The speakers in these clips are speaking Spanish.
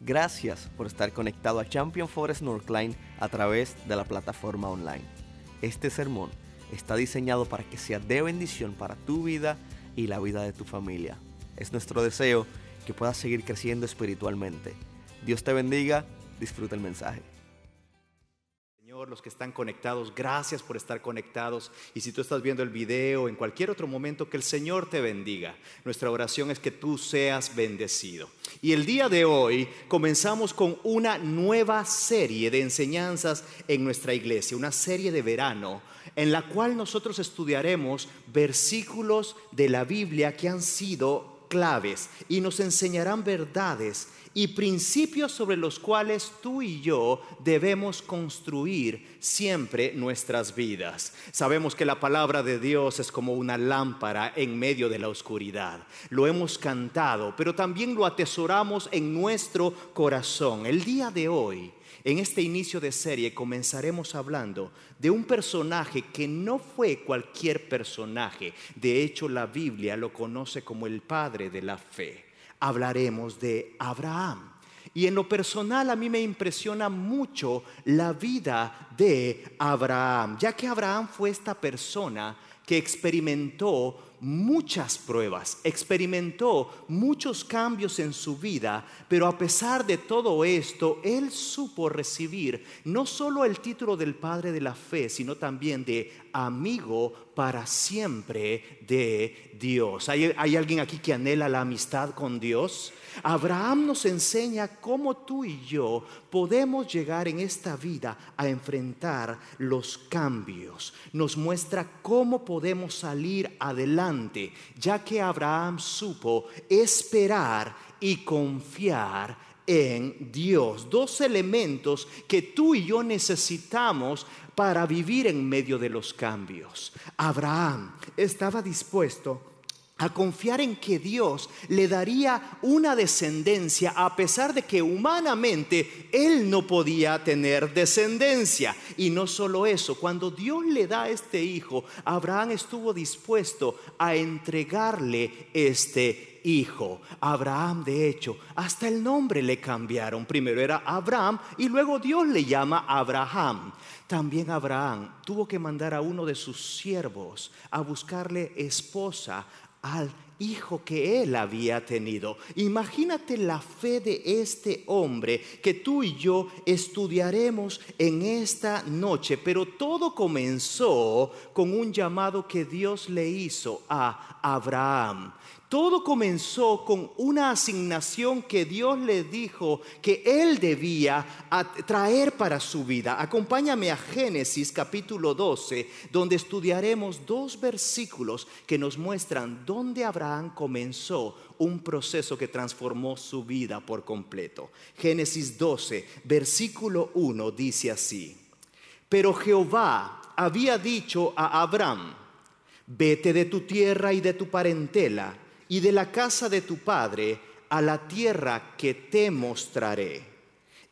Gracias por estar conectado a Champion Forest Northline a través de la plataforma online. Este sermón está diseñado para que sea de bendición para tu vida y la vida de tu familia. Es nuestro deseo que puedas seguir creciendo espiritualmente. Dios te bendiga, disfruta el mensaje. Los que están conectados, gracias por estar conectados. Y si tú estás viendo el video en cualquier otro momento, que el Señor te bendiga. Nuestra oración es que tú seas bendecido. Y el día de hoy comenzamos con una nueva serie de enseñanzas en nuestra iglesia, una serie de verano, en la cual nosotros estudiaremos versículos de la Biblia que han sido claves y nos enseñarán verdades y principios sobre los cuales tú y yo debemos construir siempre nuestras vidas. Sabemos que la palabra de Dios es como una lámpara en medio de la oscuridad. Lo hemos cantado, pero también lo atesoramos en nuestro corazón. El día de hoy en este inicio de serie comenzaremos hablando de un personaje que no fue cualquier personaje. De hecho, la Biblia lo conoce como el padre de la fe. Hablaremos de Abraham. Y en lo personal a mí me impresiona mucho la vida de Abraham, ya que Abraham fue esta persona que experimentó muchas pruebas, experimentó muchos cambios en su vida, pero a pesar de todo esto, él supo recibir no solo el título del Padre de la Fe, sino también de amigo para siempre de Dios. ¿Hay, alguien aquí que anhela la amistad con Dios? Abraham nos enseña cómo tú y yo podemos llegar en esta vida a enfrentar los cambios. Nos muestra cómo podemos salir adelante, ya que Abraham supo esperar y confiar en Dios. Dos elementos que tú y yo necesitamos para vivir en medio de los cambios. Abraham estaba dispuesto a confiar en que Dios le daría una descendencia a pesar de que humanamente él no podía tener descendencia. Y no solo eso, cuando Dios le da este hijo, Abraham estuvo dispuesto a entregarle este hijo. Abraham, de hecho, hasta el nombre le cambiaron. Primero era Abraham y luego Dios le llama Abraham. También Abraham tuvo que mandar a uno de sus siervos a buscarle esposa al hijo que él había tenido. Imagínate la fe de este hombre que tú y yo estudiaremos en esta noche, pero todo comenzó con un llamado que Dios le hizo a Abraham. Todo comenzó con una asignación que Dios le dijo que él debía traer para su vida. Acompáñame a Génesis capítulo 12, donde estudiaremos dos versículos que nos muestran dónde Abraham comenzó un proceso que transformó su vida por completo. Génesis 12, versículo 1 dice así, pero Jehová había dicho a Abraham, vete de tu tierra y de tu parentela y de la casa de tu padre a la tierra que te mostraré.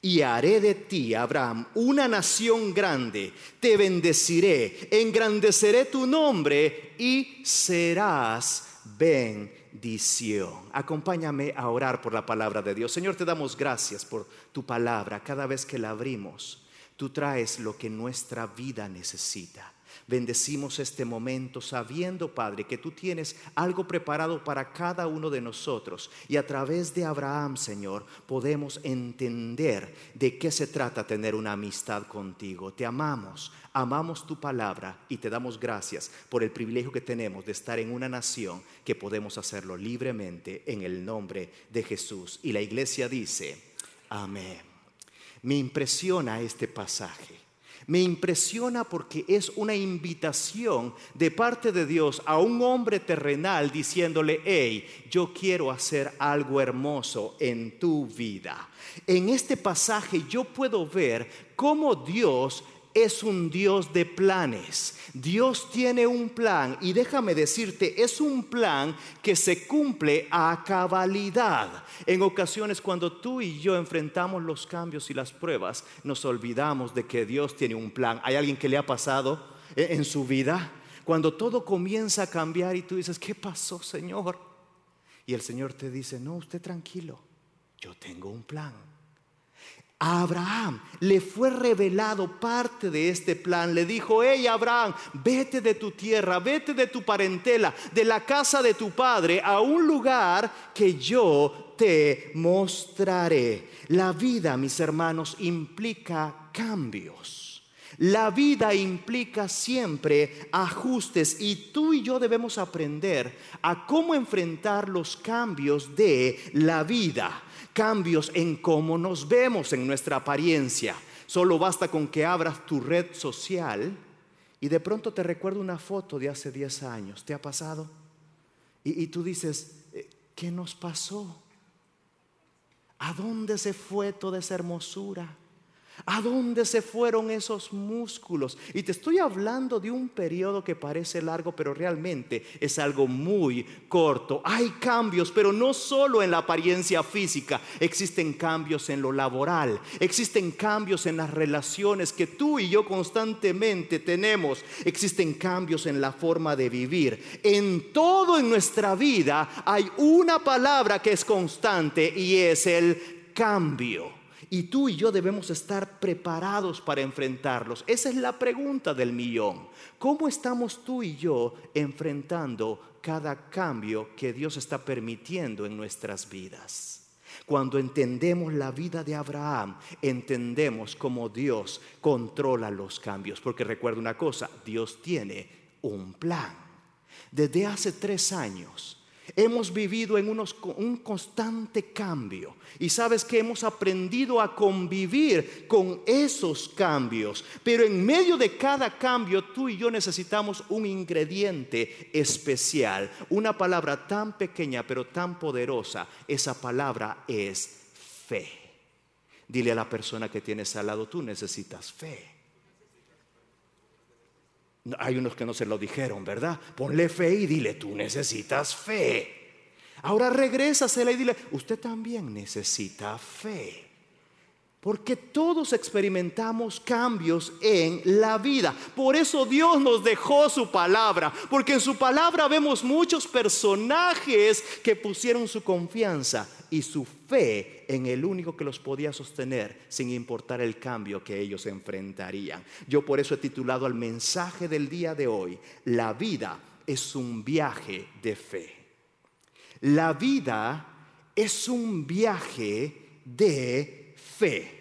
Y haré de ti, Abraham, una nación grande, te bendeciré, engrandeceré tu nombre y serás bendición. Acompáñame a orar por la palabra de Dios. Señor, te damos gracias por tu palabra. Cada vez que la abrimos, tú traes lo que nuestra vida necesita. Bendecimos este momento sabiendo, Padre, que tú tienes algo preparado para cada uno de nosotros. Y a través de Abraham, Señor, podemos entender de qué se trata tener una amistad contigo. Te amamos, amamos tu palabra y te damos gracias por el privilegio que tenemos de estar en una nación que podemos hacerlo libremente en el nombre de Jesús. Y la iglesia dice, amén. Me impresiona este pasaje me impresiona porque es una invitación de parte de Dios a un hombre terrenal diciéndole, hey, yo quiero hacer algo hermoso en tu vida. En este pasaje yo puedo ver cómo Dios es un Dios de planes. Dios tiene un plan y déjame decirte, es un plan que se cumple a cabalidad. En ocasiones cuando tú y yo enfrentamos los cambios y las pruebas, nos olvidamos de que Dios tiene un plan. ¿Hay alguien que le ha pasado en su vida? Cuando todo comienza a cambiar y tú dices, ¿qué pasó, Señor? Y el Señor te dice, no, usted tranquilo, yo tengo un plan. A Abraham le fue revelado parte de este plan. Le dijo, hey Abraham, vete de tu tierra, vete de tu parentela, de la casa de tu padre, a un lugar que yo te mostraré. La vida, mis hermanos, implica cambios. La vida implica siempre ajustes y tú y yo debemos aprender a cómo enfrentar los cambios de la vida cambios en cómo nos vemos, en nuestra apariencia. Solo basta con que abras tu red social y de pronto te recuerda una foto de hace 10 años. ¿Te ha pasado? Y, y tú dices, eh, ¿qué nos pasó? ¿A dónde se fue toda esa hermosura? ¿A dónde se fueron esos músculos? Y te estoy hablando de un periodo que parece largo, pero realmente es algo muy corto. Hay cambios, pero no solo en la apariencia física, existen cambios en lo laboral, existen cambios en las relaciones que tú y yo constantemente tenemos, existen cambios en la forma de vivir. En todo en nuestra vida hay una palabra que es constante y es el cambio. Y tú y yo debemos estar preparados para enfrentarlos. Esa es la pregunta del millón. ¿Cómo estamos tú y yo enfrentando cada cambio que Dios está permitiendo en nuestras vidas? Cuando entendemos la vida de Abraham, entendemos cómo Dios controla los cambios. Porque recuerda una cosa, Dios tiene un plan. Desde hace tres años, Hemos vivido en un constante cambio y sabes que hemos aprendido a convivir con esos cambios. Pero en medio de cada cambio tú y yo necesitamos un ingrediente especial, una palabra tan pequeña pero tan poderosa. Esa palabra es fe. Dile a la persona que tienes al lado, tú necesitas fe. Hay unos que no se lo dijeron, ¿verdad? Ponle fe y dile, tú necesitas fe. Ahora regrésasela y dile, usted también necesita fe. Porque todos experimentamos cambios en la vida. Por eso Dios nos dejó su palabra. Porque en su palabra vemos muchos personajes que pusieron su confianza y su fe en el único que los podía sostener sin importar el cambio que ellos enfrentarían. Yo por eso he titulado al mensaje del día de hoy, La vida es un viaje de fe. La vida es un viaje de fe.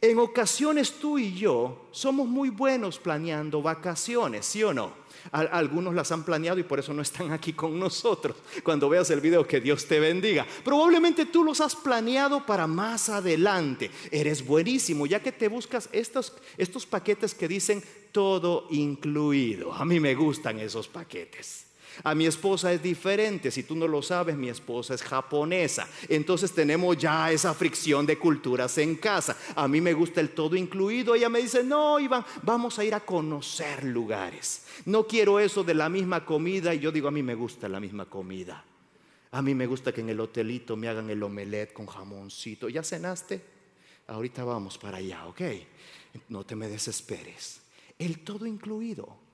En ocasiones tú y yo somos muy buenos planeando vacaciones, ¿sí o no? Algunos las han planeado y por eso no están aquí con nosotros. Cuando veas el video, que Dios te bendiga. Probablemente tú los has planeado para más adelante. Eres buenísimo, ya que te buscas estos, estos paquetes que dicen todo incluido. A mí me gustan esos paquetes. A mi esposa es diferente, si tú no lo sabes, mi esposa es japonesa. Entonces tenemos ya esa fricción de culturas en casa. A mí me gusta el todo incluido. Ella me dice, no, Iván, vamos a ir a conocer lugares. No quiero eso de la misma comida. Y yo digo, a mí me gusta la misma comida. A mí me gusta que en el hotelito me hagan el omelette con jamoncito. ¿Ya cenaste? Ahorita vamos para allá, ¿ok? No te me desesperes. El todo incluido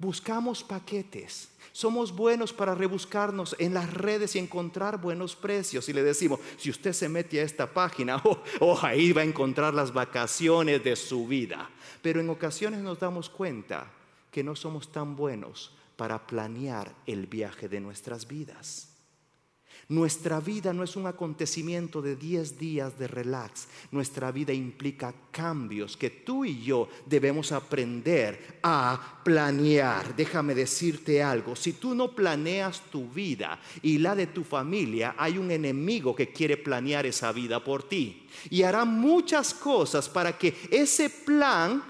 Buscamos paquetes. Somos buenos para rebuscarnos en las redes y encontrar buenos precios. Y le decimos, si usted se mete a esta página, oh, oh, ahí va a encontrar las vacaciones de su vida. Pero en ocasiones nos damos cuenta que no somos tan buenos para planear el viaje de nuestras vidas. Nuestra vida no es un acontecimiento de 10 días de relax. Nuestra vida implica cambios que tú y yo debemos aprender a planear. Déjame decirte algo. Si tú no planeas tu vida y la de tu familia, hay un enemigo que quiere planear esa vida por ti. Y hará muchas cosas para que ese plan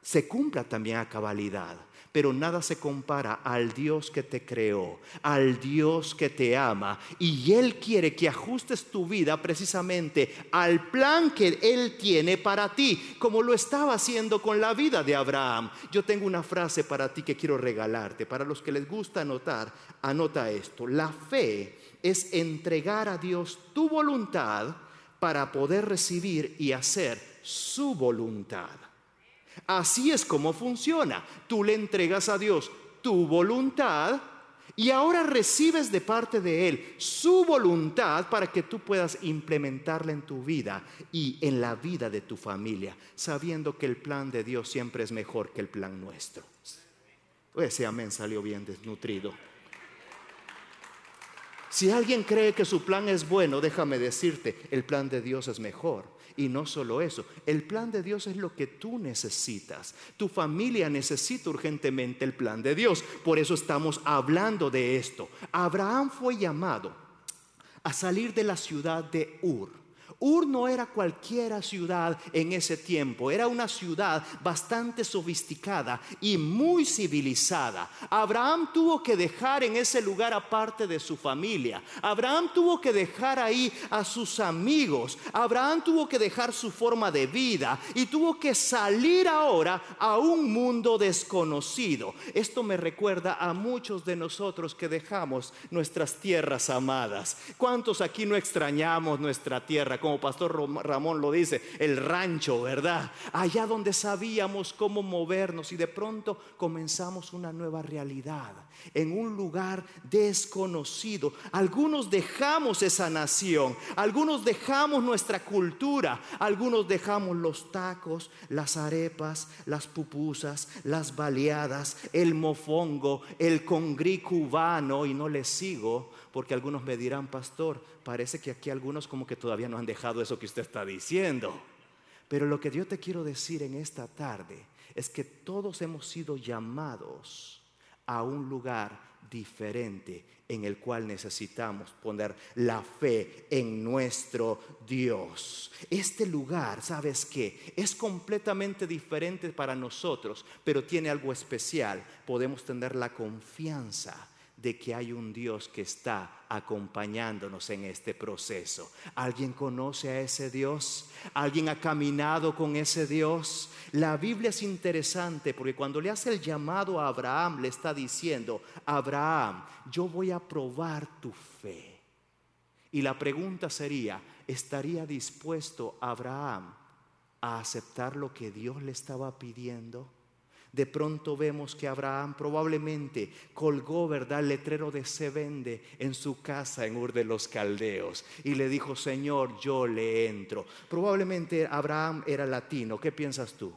se cumpla también a cabalidad pero nada se compara al Dios que te creó, al Dios que te ama. Y Él quiere que ajustes tu vida precisamente al plan que Él tiene para ti, como lo estaba haciendo con la vida de Abraham. Yo tengo una frase para ti que quiero regalarte. Para los que les gusta anotar, anota esto. La fe es entregar a Dios tu voluntad para poder recibir y hacer su voluntad. Así es como funciona. Tú le entregas a Dios tu voluntad Y ahora recibes de parte de Él su voluntad para que tú puedas implementarla en tu vida y en la vida de tu familia, sabiendo que el plan de Dios siempre es mejor que el plan nuestro. Ese amén salió bien desnutrido. Si alguien cree que su plan es bueno, déjame decirte, el plan de Dios es mejor. Y no solo eso, el plan de Dios es lo que tú necesitas. Tu familia necesita urgentemente el plan de Dios. Por eso estamos hablando de esto. Abraham fue llamado a salir de la ciudad de Ur Ur no era cualquiera ciudad en ese tiempo, era una ciudad bastante sofisticada y muy civilizada. Abraham tuvo que dejar en ese lugar aparte de su familia. Abraham tuvo que dejar ahí a sus amigos. Abraham tuvo que dejar su forma de vida y tuvo que salir ahora a un mundo desconocido. Esto me recuerda a muchos de nosotros que dejamos nuestras tierras amadas. ¿Cuántos aquí no extrañamos nuestra tierra? Pastor Ramón lo dice, el rancho, ¿verdad? Allá donde sabíamos cómo movernos y de pronto comenzamos una nueva realidad en un lugar desconocido. Algunos dejamos esa nación, algunos dejamos nuestra cultura, algunos dejamos los tacos, las arepas, las pupusas, las baleadas, el mofongo, el congrí cubano y no les sigo porque algunos me dirán, pastor, parece que aquí algunos como que todavía no han dejado eso que usted está diciendo. Pero lo que yo te quiero decir en esta tarde es que todos hemos sido llamados a un lugar diferente en el cual necesitamos poner la fe en nuestro Dios. Este lugar, ¿sabes qué? Es completamente diferente para nosotros, pero tiene algo especial. Podemos tener la confianza de que hay un Dios que está acompañándonos en este proceso. ¿Alguien conoce a ese Dios? ¿Alguien ha caminado con ese Dios? La Biblia es interesante porque cuando le hace el llamado a Abraham, le está diciendo, Abraham, yo voy a probar tu fe. Y la pregunta sería, ¿estaría dispuesto Abraham a aceptar lo que Dios le estaba pidiendo? De pronto vemos que Abraham probablemente colgó, ¿verdad?, el letrero de se vende en su casa en Ur de los Caldeos y le dijo, Señor, yo le entro. Probablemente Abraham era latino, ¿qué piensas tú?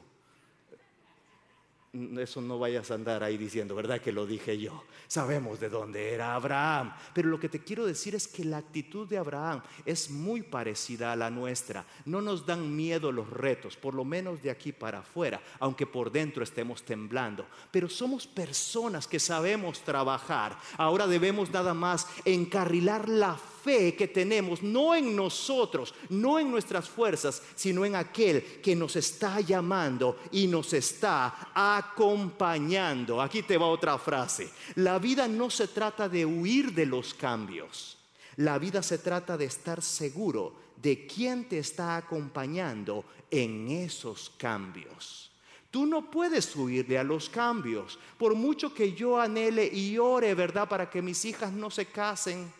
Eso no vayas a andar ahí diciendo, ¿verdad? Que lo dije yo. Sabemos de dónde era Abraham. Pero lo que te quiero decir es que la actitud de Abraham es muy parecida a la nuestra. No nos dan miedo los retos, por lo menos de aquí para afuera, aunque por dentro estemos temblando. Pero somos personas que sabemos trabajar. Ahora debemos nada más encarrilar la fe que tenemos, no en nosotros, no en nuestras fuerzas, sino en aquel que nos está llamando y nos está acompañando. Aquí te va otra frase. La vida no se trata de huir de los cambios. La vida se trata de estar seguro de quién te está acompañando en esos cambios. Tú no puedes huirle a los cambios. Por mucho que yo anhele y ore, ¿verdad? Para que mis hijas no se casen.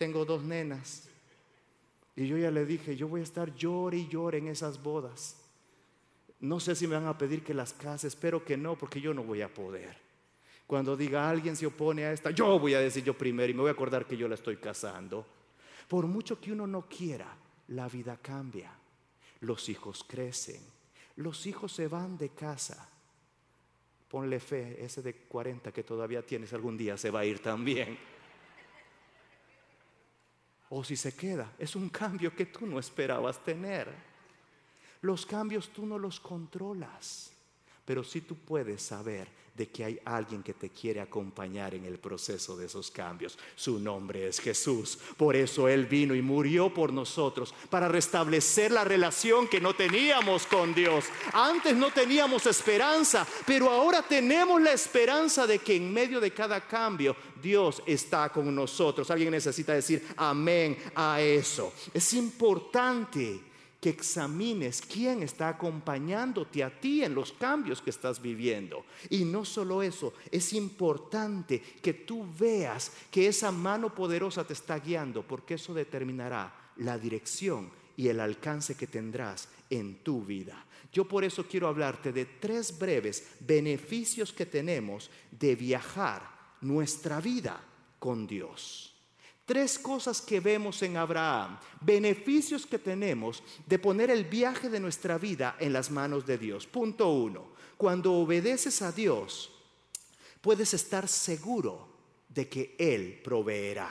Tengo dos nenas. Y yo ya le dije, yo voy a estar llore y llore en esas bodas. No sé si me van a pedir que las case, espero que no, porque yo no voy a poder. Cuando diga alguien se opone a esta, yo voy a decir yo primero y me voy a acordar que yo la estoy casando. Por mucho que uno no quiera, la vida cambia. Los hijos crecen. Los hijos se van de casa. Ponle fe, ese de 40 que todavía tienes algún día se va a ir también. O si se queda, es un cambio que tú no esperabas tener. Los cambios tú no los controlas, pero sí tú puedes saber de que hay alguien que te quiere acompañar en el proceso de esos cambios. Su nombre es Jesús. Por eso Él vino y murió por nosotros, para restablecer la relación que no teníamos con Dios. Antes no teníamos esperanza, pero ahora tenemos la esperanza de que en medio de cada cambio Dios está con nosotros. Alguien necesita decir amén a eso. Es importante que examines quién está acompañándote a ti en los cambios que estás viviendo. Y no solo eso, es importante que tú veas que esa mano poderosa te está guiando, porque eso determinará la dirección y el alcance que tendrás en tu vida. Yo por eso quiero hablarte de tres breves beneficios que tenemos de viajar nuestra vida con Dios. Tres cosas que vemos en Abraham, beneficios que tenemos de poner el viaje de nuestra vida en las manos de Dios. Punto uno, cuando obedeces a Dios, puedes estar seguro de que Él proveerá.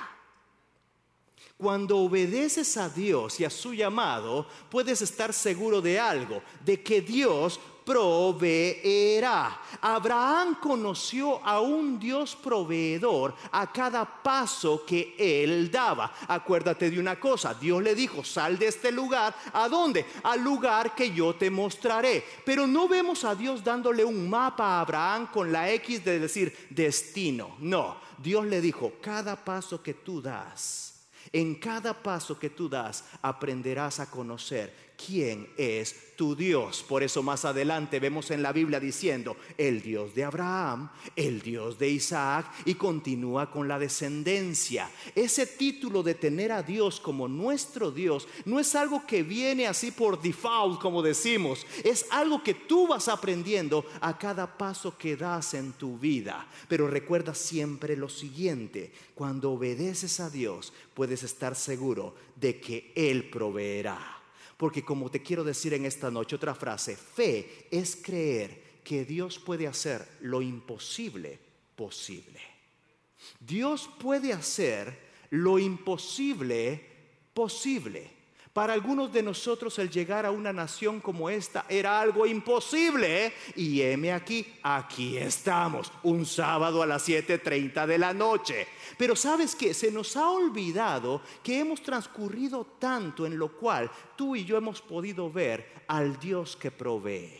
Cuando obedeces a Dios y a su llamado, puedes estar seguro de algo, de que Dios proveerá. Abraham conoció a un Dios proveedor a cada paso que él daba. Acuérdate de una cosa, Dios le dijo, sal de este lugar, ¿a dónde? Al lugar que yo te mostraré. Pero no vemos a Dios dándole un mapa a Abraham con la X de decir destino. No, Dios le dijo, cada paso que tú das en cada paso que tú das aprenderás a conocer quién es tu Dios. Por eso más adelante vemos en la Biblia diciendo, el Dios de Abraham, el Dios de Isaac, y continúa con la descendencia. Ese título de tener a Dios como nuestro Dios no es algo que viene así por default, como decimos, es algo que tú vas aprendiendo a cada paso que das en tu vida. Pero recuerda siempre lo siguiente, cuando obedeces a Dios puedes estar seguro de que Él proveerá. Porque como te quiero decir en esta noche, otra frase, fe es creer que Dios puede hacer lo imposible posible. Dios puede hacer lo imposible posible. Para algunos de nosotros el llegar a una nación como esta era algo imposible. ¿eh? Y heme aquí, aquí estamos, un sábado a las 7.30 de la noche. Pero sabes que se nos ha olvidado que hemos transcurrido tanto en lo cual tú y yo hemos podido ver al Dios que provee.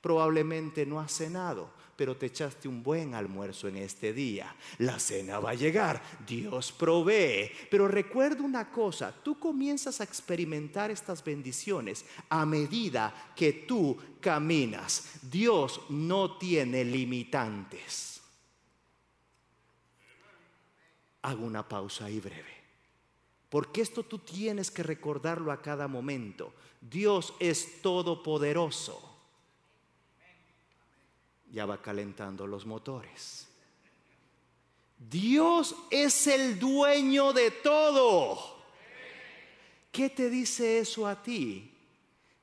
Probablemente no has cenado pero te echaste un buen almuerzo en este día. La cena va a llegar, Dios provee. Pero recuerda una cosa, tú comienzas a experimentar estas bendiciones a medida que tú caminas. Dios no tiene limitantes. Hago una pausa ahí breve. Porque esto tú tienes que recordarlo a cada momento. Dios es todopoderoso ya va calentando los motores. Dios es el dueño de todo. ¿Qué te dice eso a ti?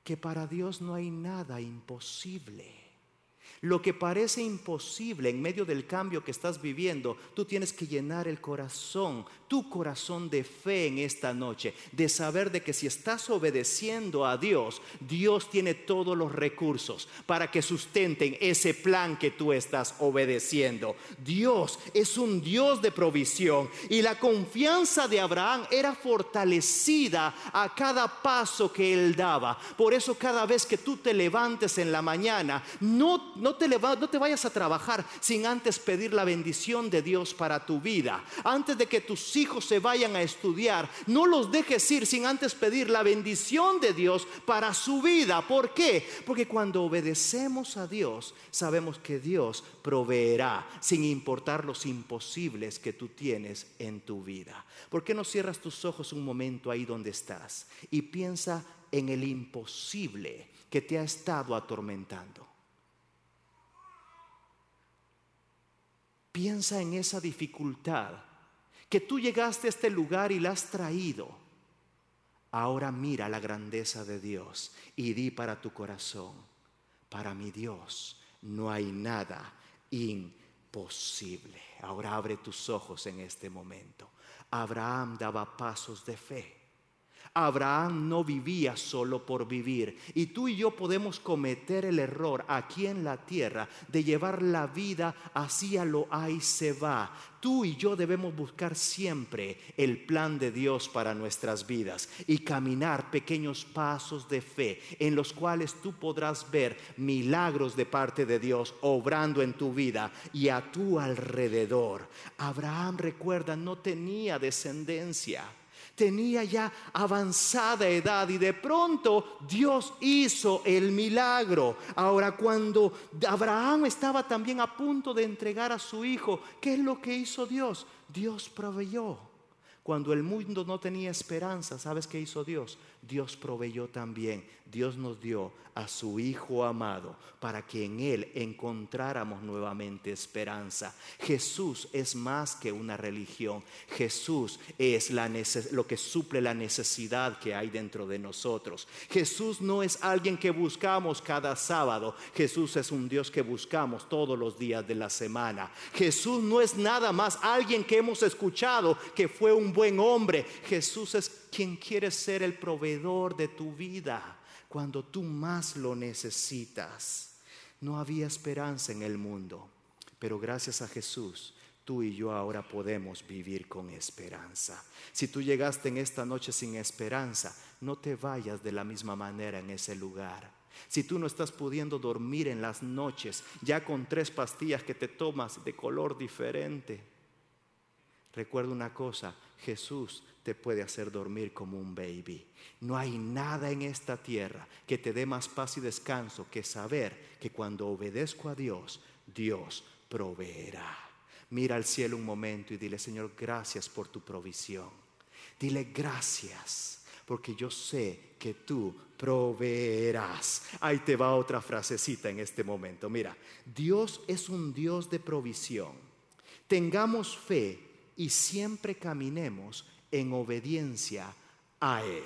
Que para Dios no hay nada imposible. Lo que parece imposible en medio del cambio que estás viviendo, tú tienes que llenar el corazón, tu corazón de fe en esta noche, de saber de que si estás obedeciendo a Dios, Dios tiene todos los recursos para que sustenten ese plan que tú estás obedeciendo. Dios es un Dios de provisión y la confianza de Abraham era fortalecida a cada paso que él daba. Por eso cada vez que tú te levantes en la mañana, no, no te, vayas a trabajar sin antes pedir la bendición de Dios para tu vida. Antes de que tus hijos se vayan a estudiar, no los dejes ir sin antes pedir la bendición de Dios para su vida. ¿Por qué? Porque cuando obedecemos a Dios, sabemos que Dios proveerá sin importar los imposibles que tú tienes en tu vida. ¿Por qué no cierras tus ojos un momento ahí donde estás y piensa en el imposible que te ha estado atormentando? Piensa en esa dificultad que tú llegaste a este lugar y la has traído. Ahora mira la grandeza de Dios y di para tu corazón, para mi Dios no hay nada imposible. Ahora abre tus ojos en este momento. Abraham daba pasos de fe. Abraham no vivía solo por vivir. Y tú y yo podemos cometer el error aquí en la tierra de llevar la vida hacia lo ahí se va. Tú y yo debemos buscar siempre el plan de Dios para nuestras vidas y caminar pequeños pasos de fe en los cuales tú podrás ver milagros de parte de Dios obrando en tu vida y a tu alrededor. Abraham, recuerda, no tenía descendencia tenía ya avanzada edad y de pronto Dios hizo el milagro. Ahora cuando Abraham estaba también a punto de entregar a su hijo, ¿qué es lo que hizo Dios? Dios proveyó. Cuando el mundo no tenía esperanza, ¿sabes qué hizo Dios? Dios proveyó también. Dios nos dio a su Hijo amado para que en Él encontráramos nuevamente esperanza. Jesús es más que una religión. Jesús es lo que suple la necesidad que hay dentro de nosotros. Jesús no es alguien que buscamos cada sábado. Jesús es un Dios que buscamos todos los días de la semana. Jesús no es nada más alguien que hemos escuchado que fue un buen hombre. Jesús es quien quiere ser el proveedor de tu vida cuando tú más lo necesitas. No había esperanza en el mundo, pero gracias a Jesús tú y yo ahora podemos vivir con esperanza. Si tú llegaste en esta noche sin esperanza, no te vayas de la misma manera en ese lugar. Si tú no estás pudiendo dormir en las noches, ya con tres pastillas que te tomas de color diferente, recuerda una cosa, Jesús te puede hacer dormir como un baby. No hay nada en esta tierra que te dé más paz y descanso que saber que cuando obedezco a Dios, Dios proveerá. Mira al cielo un momento y dile, Señor, gracias por tu provisión. Dile gracias, porque yo sé que tú proveerás. Ahí te va otra frasecita en este momento. Mira, Dios es un Dios de provisión. Tengamos fe y siempre caminemos en obediencia a Él.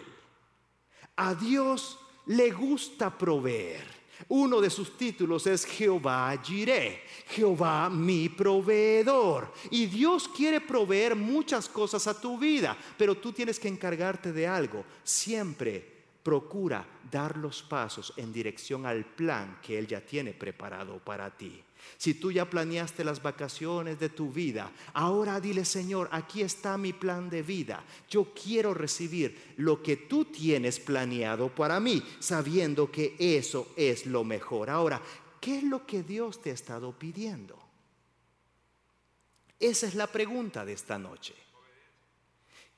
A Dios le gusta proveer. Uno de sus títulos es Jehová Jireh, Jehová mi proveedor. Y Dios quiere proveer muchas cosas a tu vida, pero tú tienes que encargarte de algo. Siempre procura dar los pasos en dirección al plan que Él ya tiene preparado para ti. Si tú ya planeaste las vacaciones de tu vida, ahora dile, Señor, aquí está mi plan de vida. Yo quiero recibir lo que tú tienes planeado para mí, sabiendo que eso es lo mejor. Ahora, ¿qué es lo que Dios te ha estado pidiendo? Esa es la pregunta de esta noche.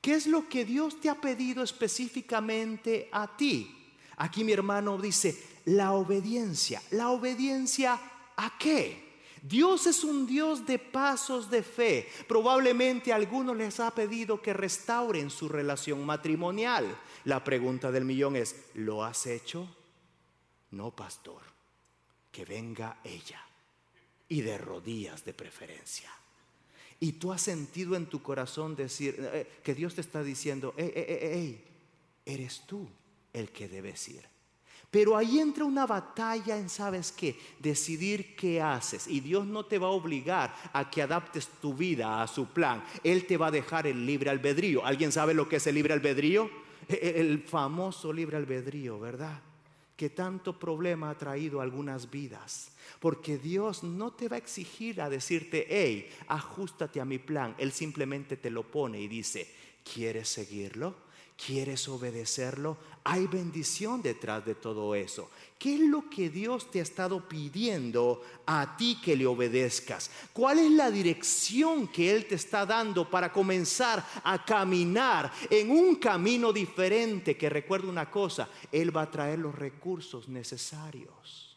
¿Qué es lo que Dios te ha pedido específicamente a ti? Aquí mi hermano dice, la obediencia. ¿La obediencia ¿A qué? Dios es un Dios de pasos de fe. Probablemente a algunos les ha pedido que restauren su relación matrimonial. La pregunta del millón es, ¿lo has hecho? No, pastor. Que venga ella y de rodillas de preferencia. Y tú has sentido en tu corazón decir eh, que Dios te está diciendo, hey, eres tú el que debes ir. Pero ahí entra una batalla en, ¿sabes qué? Decidir qué haces. Y Dios no te va a obligar a que adaptes tu vida a su plan. Él te va a dejar el libre albedrío. ¿Alguien sabe lo que es el libre albedrío? E, e, el famoso libre albedrío, ¿verdad? Que tanto problema ha traído algunas vidas. Porque Dios no te va a exigir a decirte, hey, ajustate a mi plan. Él simplemente te lo pone y dice, ¿quieres seguirlo? ¿Quieres obedecerlo? Hay bendición detrás de todo eso. ¿Qué es lo que Dios te ha estado pidiendo a ti que le obedezcas? ¿Cuál es la dirección que Él te está dando para comenzar a caminar en un camino diferente? Que recuerda una cosa, Él va a traer los recursos necesarios.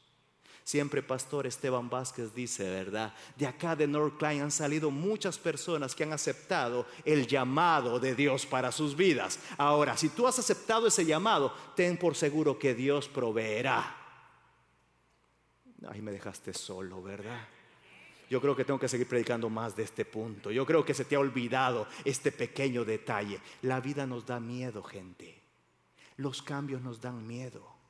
Siempre Pastor Esteban Vázquez dice, ¿verdad? De acá de North Klein han salido muchas personas que han aceptado el llamado de Dios para sus vidas. Ahora, si tú has aceptado ese llamado, ten por seguro que Dios proveerá. Ahí me dejaste solo, ¿verdad? Yo creo que tengo que seguir predicando más de este punto. Yo creo que se te ha olvidado este pequeño detalle. La vida nos da miedo, gente. Los cambios nos dan miedo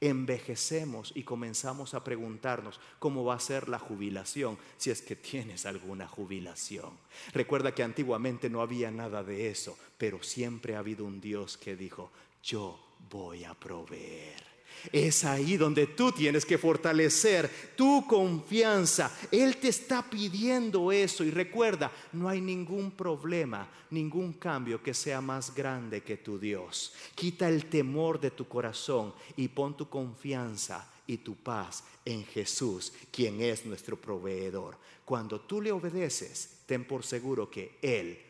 envejecemos y comenzamos a preguntarnos cómo va a ser la jubilación, si es que tienes alguna jubilación. Recuerda que antiguamente no había nada de eso, pero siempre ha habido un Dios que dijo, yo voy a proveer. Es ahí donde tú tienes que fortalecer tu confianza. Él te está pidiendo eso y recuerda, no hay ningún problema, ningún cambio que sea más grande que tu Dios. Quita el temor de tu corazón y pon tu confianza y tu paz en Jesús, quien es nuestro proveedor. Cuando tú le obedeces, ten por seguro que Él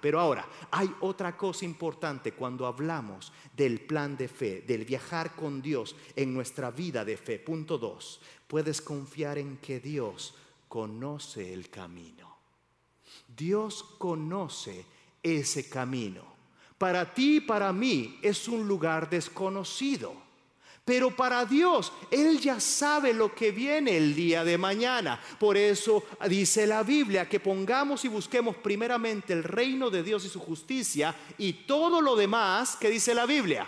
Pero ahora, hay otra cosa importante cuando hablamos del plan de fe, del viajar con Dios en nuestra vida de fe. Punto dos, puedes confiar en que Dios conoce el camino. Dios conoce ese camino. Para ti y para mí es un lugar desconocido. Pero para Dios, Él ya sabe lo que viene el día de mañana. Por eso dice la Biblia que pongamos y busquemos primeramente el reino de Dios y su justicia y todo lo demás que dice la Biblia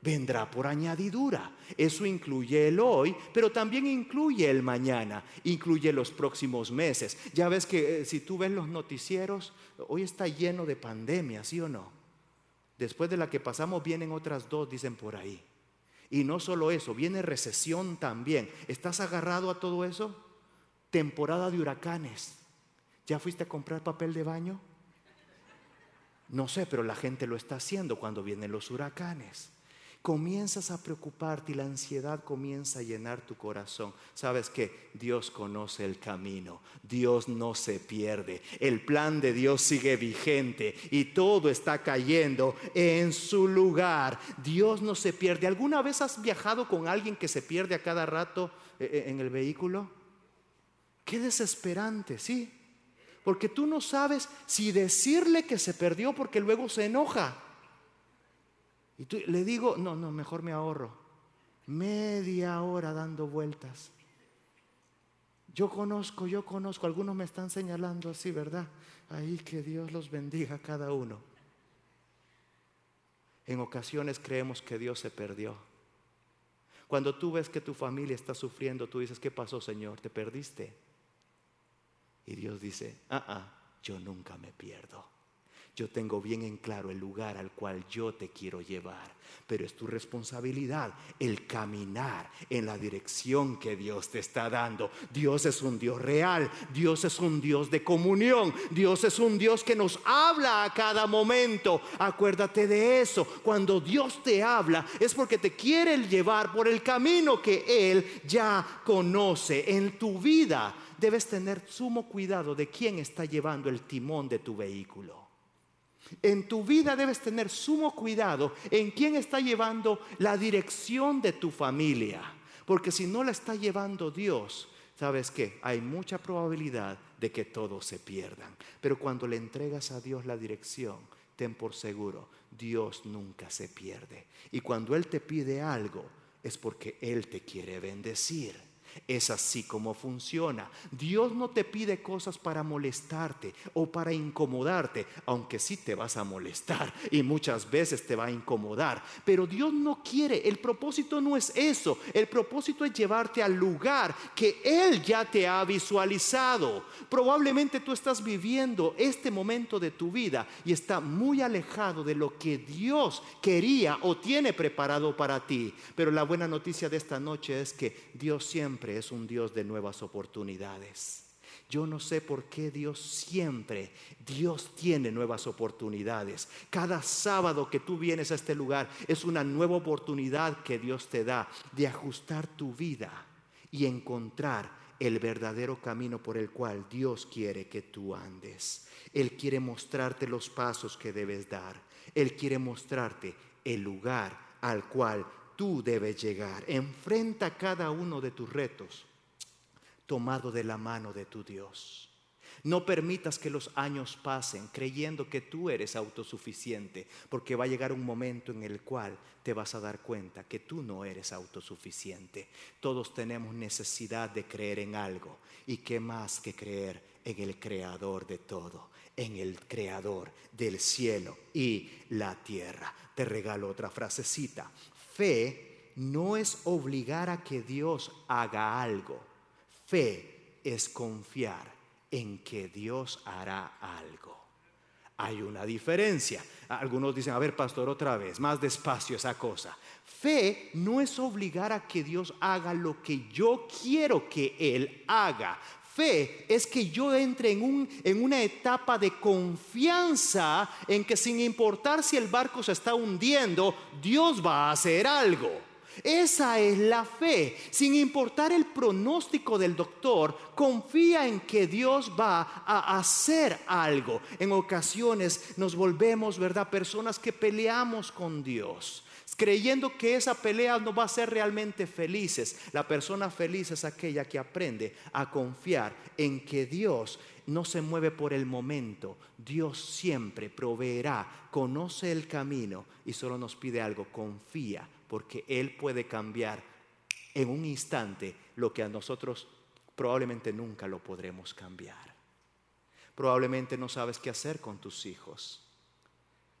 vendrá por añadidura. Eso incluye el hoy, pero también incluye el mañana, incluye los próximos meses. Ya ves que eh, si tú ves los noticieros, hoy está lleno de pandemia, ¿sí o no? Después de la que pasamos vienen otras dos, dicen por ahí. Y no solo eso, viene recesión también. ¿Estás agarrado a todo eso? Temporada de huracanes. ¿Ya fuiste a comprar papel de baño? No sé, pero la gente lo está haciendo cuando vienen los huracanes comienzas a preocuparte y la ansiedad comienza a llenar tu corazón. Sabes que Dios conoce el camino, Dios no se pierde, el plan de Dios sigue vigente y todo está cayendo en su lugar. Dios no se pierde. ¿Alguna vez has viajado con alguien que se pierde a cada rato eh, eh, en el vehículo? Qué desesperante, ¿sí? Porque tú no sabes si decirle que se perdió porque luego se enoja. Y tú, le digo, no, no, mejor me ahorro. Media hora dando vueltas. Yo conozco, yo conozco, algunos me están señalando así, ¿verdad? Ahí que Dios los bendiga a cada uno. En ocasiones creemos que Dios se perdió. Cuando tú ves que tu familia está sufriendo, tú dices, ¿qué pasó, Señor? ¿Te perdiste? Y Dios dice, ah, ah, yo nunca me pierdo. Yo tengo bien en claro el lugar al cual yo te quiero llevar, pero es tu responsabilidad el caminar en la dirección que Dios te está dando. Dios es un Dios real, Dios es un Dios de comunión, Dios es un Dios que nos habla a cada momento. Acuérdate de eso, cuando Dios te habla es porque te quiere llevar por el camino que Él ya conoce en tu vida. Debes tener sumo cuidado de quién está llevando el timón de tu vehículo. En tu vida debes tener sumo cuidado en quién está llevando la dirección de tu familia. Porque si no la está llevando Dios, ¿sabes qué? Hay mucha probabilidad de que todos se pierdan. Pero cuando le entregas a Dios la dirección, ten por seguro, Dios nunca se pierde. Y cuando Él te pide algo, es porque Él te quiere bendecir. Es así como funciona. Dios no te pide cosas para molestarte o para incomodarte, aunque sí te vas a molestar y muchas veces te va a incomodar. Pero Dios no quiere, el propósito no es eso. El propósito es llevarte al lugar que Él ya te ha visualizado. Probablemente tú estás viviendo este momento de tu vida y está muy alejado de lo que Dios quería o tiene preparado para ti. Pero la buena noticia de esta noche es que Dios siempre es un Dios de nuevas oportunidades. Yo no sé por qué Dios siempre, Dios tiene nuevas oportunidades. Cada sábado que tú vienes a este lugar es una nueva oportunidad que Dios te da de ajustar tu vida y encontrar el verdadero camino por el cual Dios quiere que tú andes. Él quiere mostrarte los pasos que debes dar. Él quiere mostrarte el lugar al cual tú debes llegar. Enfrenta cada uno de tus retos tomado de la mano de tu Dios. No permitas que los años pasen creyendo que tú eres autosuficiente, porque va a llegar un momento en el cual te vas a dar cuenta que tú no eres autosuficiente. Todos tenemos necesidad de creer en algo. ¿Y qué más que creer en el creador de todo? En el creador del cielo y la tierra. Te regalo otra frasecita. Fe no es obligar a que Dios haga algo. Fe es confiar en que Dios hará algo. Hay una diferencia. Algunos dicen, a ver, pastor, otra vez, más despacio esa cosa. Fe no es obligar a que Dios haga lo que yo quiero que Él haga. Fe es que yo entre en, un, en una etapa de confianza en que sin importar si el barco se está hundiendo, Dios va a hacer algo. Esa es la fe. Sin importar el pronóstico del doctor, confía en que Dios va a hacer algo. En ocasiones nos volvemos, ¿verdad? Personas que peleamos con Dios creyendo que esa pelea no va a ser realmente felices. La persona feliz es aquella que aprende a confiar en que Dios no se mueve por el momento. Dios siempre proveerá, conoce el camino y solo nos pide algo, confía, porque Él puede cambiar en un instante lo que a nosotros probablemente nunca lo podremos cambiar. Probablemente no sabes qué hacer con tus hijos.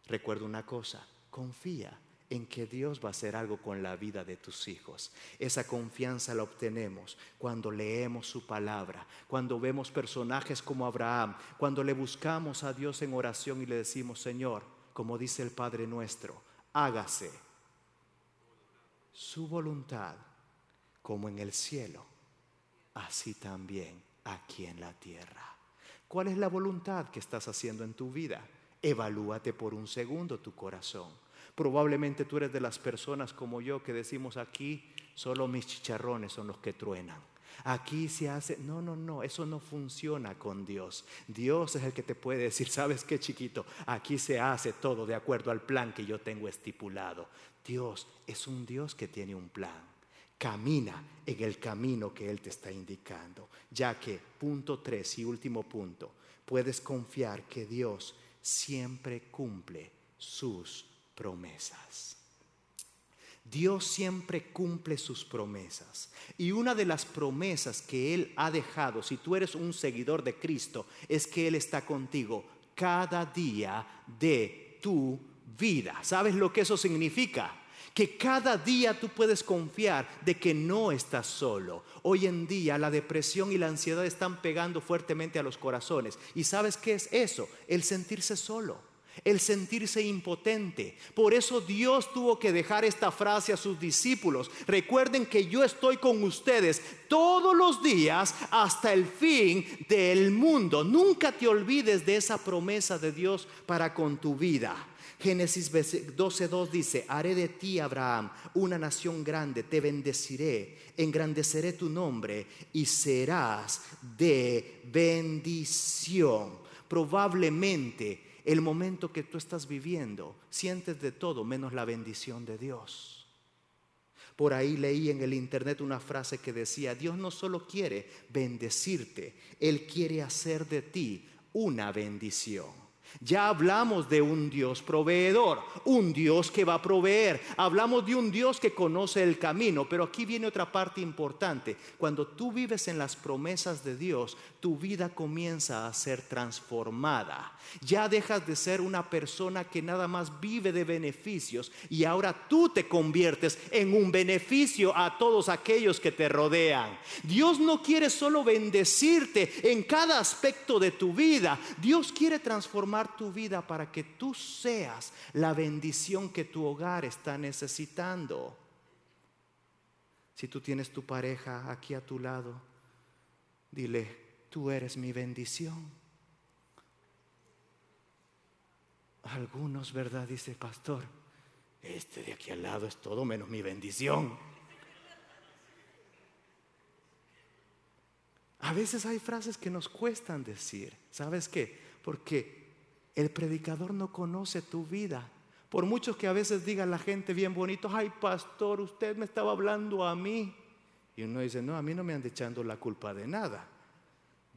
Recuerda una cosa, confía en que Dios va a hacer algo con la vida de tus hijos. Esa confianza la obtenemos cuando leemos su palabra, cuando vemos personajes como Abraham, cuando le buscamos a Dios en oración y le decimos, Señor, como dice el Padre nuestro, hágase su voluntad como en el cielo, así también aquí en la tierra. ¿Cuál es la voluntad que estás haciendo en tu vida? Evalúate por un segundo tu corazón. Probablemente tú eres de las personas como yo que decimos aquí, solo mis chicharrones son los que truenan. Aquí se hace, no, no, no, eso no funciona con Dios. Dios es el que te puede decir, ¿sabes qué chiquito? Aquí se hace todo de acuerdo al plan que yo tengo estipulado. Dios es un Dios que tiene un plan. Camina en el camino que Él te está indicando, ya que, punto tres y último punto, puedes confiar que Dios siempre cumple sus promesas. Dios siempre cumple sus promesas. Y una de las promesas que Él ha dejado, si tú eres un seguidor de Cristo, es que Él está contigo cada día de tu vida. ¿Sabes lo que eso significa? que cada día tú puedes confiar de que no estás solo. Hoy en día la depresión y la ansiedad están pegando fuertemente a los corazones. ¿Y sabes qué es eso? El sentirse solo el sentirse impotente. Por eso Dios tuvo que dejar esta frase a sus discípulos. Recuerden que yo estoy con ustedes todos los días hasta el fin del mundo. Nunca te olvides de esa promesa de Dios para con tu vida. Génesis 12.2 dice, haré de ti, Abraham, una nación grande, te bendeciré, engrandeceré tu nombre y serás de bendición. Probablemente el momento que tú estás viviendo, sientes de todo menos la bendición de Dios. Por ahí leí en el internet una frase que decía, Dios no solo quiere bendecirte, Él quiere hacer de ti una bendición. Ya hablamos de un Dios proveedor, un Dios que va a proveer. Hablamos de un Dios que conoce el camino, pero aquí viene otra parte importante. Cuando tú vives en las promesas de Dios, tu vida comienza a ser transformada. Ya dejas de ser una persona que nada más vive de beneficios y ahora tú te conviertes en un beneficio a todos aquellos que te rodean. Dios no quiere solo bendecirte en cada aspecto de tu vida, Dios quiere transformar tu vida para que tú seas la bendición que tu hogar está necesitando. Si tú tienes tu pareja aquí a tu lado, dile, tú eres mi bendición. Algunos, ¿verdad? Dice pastor, este de aquí al lado es todo menos mi bendición. A veces hay frases que nos cuestan decir. ¿Sabes qué? Porque el predicador no conoce tu vida. Por muchos que a veces diga la gente bien bonito, ay pastor, usted me estaba hablando a mí. Y uno dice, no, a mí no me han echando la culpa de nada.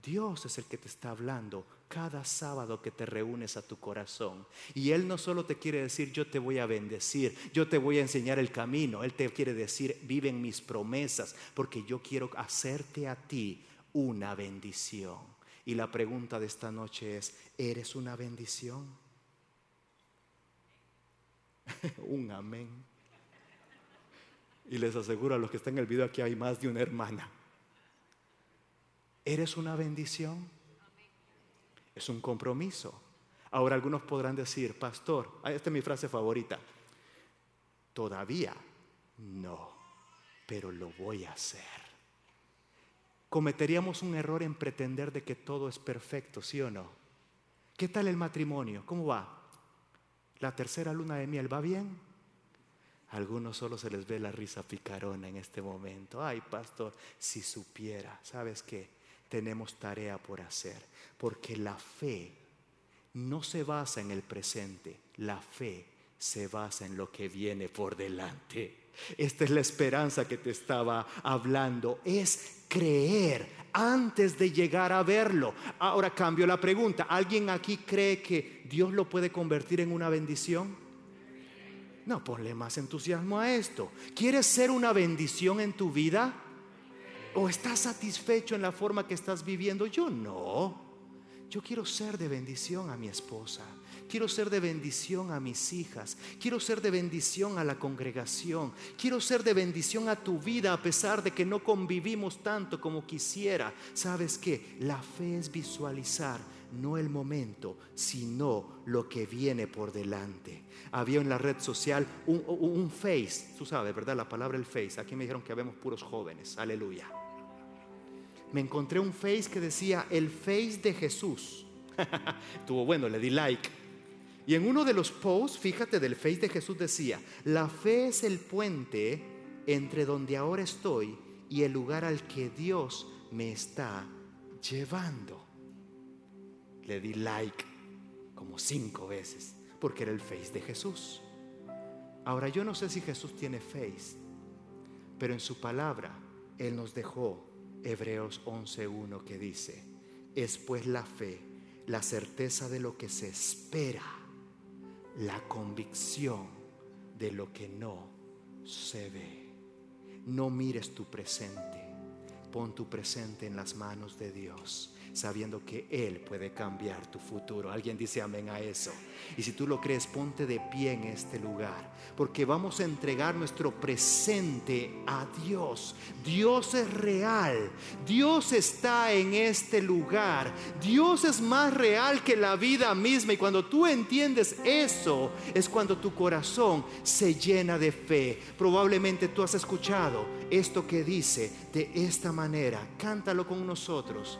Dios es el que te está hablando cada sábado que te reúnes a tu corazón. Y Él no solo te quiere decir, yo te voy a bendecir, yo te voy a enseñar el camino. Él te quiere decir, vive en mis promesas, porque yo quiero hacerte a ti una bendición. Y la pregunta de esta noche es, ¿eres una bendición? Un amén. Y les aseguro a los que están en el video aquí hay más de una hermana. ¿Eres una bendición? Es un compromiso. Ahora algunos podrán decir, pastor, ah, esta es mi frase favorita, todavía no, pero lo voy a hacer cometeríamos un error en pretender de que todo es perfecto, ¿sí o no? ¿Qué tal el matrimonio? ¿Cómo va? ¿La tercera luna de miel va bien? A algunos solo se les ve la risa picarona en este momento. Ay, pastor, si supiera, ¿sabes qué? Tenemos tarea por hacer, porque la fe no se basa en el presente, la fe se basa en lo que viene por delante. Esta es la esperanza que te estaba hablando. Es creer antes de llegar a verlo. Ahora cambio la pregunta. ¿Alguien aquí cree que Dios lo puede convertir en una bendición? No, ponle más entusiasmo a esto. ¿Quieres ser una bendición en tu vida? ¿O estás satisfecho en la forma que estás viviendo? Yo no. Yo quiero ser de bendición a mi esposa. Quiero ser de bendición a mis hijas. Quiero ser de bendición a la congregación. Quiero ser de bendición a tu vida a pesar de que no convivimos tanto como quisiera. ¿Sabes qué? La fe es visualizar no el momento, sino lo que viene por delante. Había en la red social un, face, tú sabes, ¿verdad? La palabra el face. Aquí me dijeron que habemos puros jóvenes. Aleluya. Me encontré un face que decía el face de Jesús. Estuvo bueno, le di like. Y en uno de los posts, fíjate, del Face de Jesús decía, la fe es el puente entre donde ahora estoy y el lugar al que Dios me está llevando. Le di like como cinco veces porque era el Face de Jesús. Ahora yo no sé si Jesús tiene Face, pero en su palabra Él nos dejó Hebreos 11.1 que dice, es pues la fe, la certeza de lo que se espera la convicción de lo que no se ve. No mires tu presente, pon tu presente en las manos de Dios sabiendo que Él puede cambiar tu futuro. Alguien dice amén a eso. Y si tú lo crees, ponte de pie en este lugar, porque vamos a entregar nuestro presente a Dios. Dios es real, Dios está en este lugar, Dios es más real que la vida misma. Y cuando tú entiendes eso, es cuando tu corazón se llena de fe. Probablemente tú has escuchado esto que dice de esta manera. Cántalo con nosotros.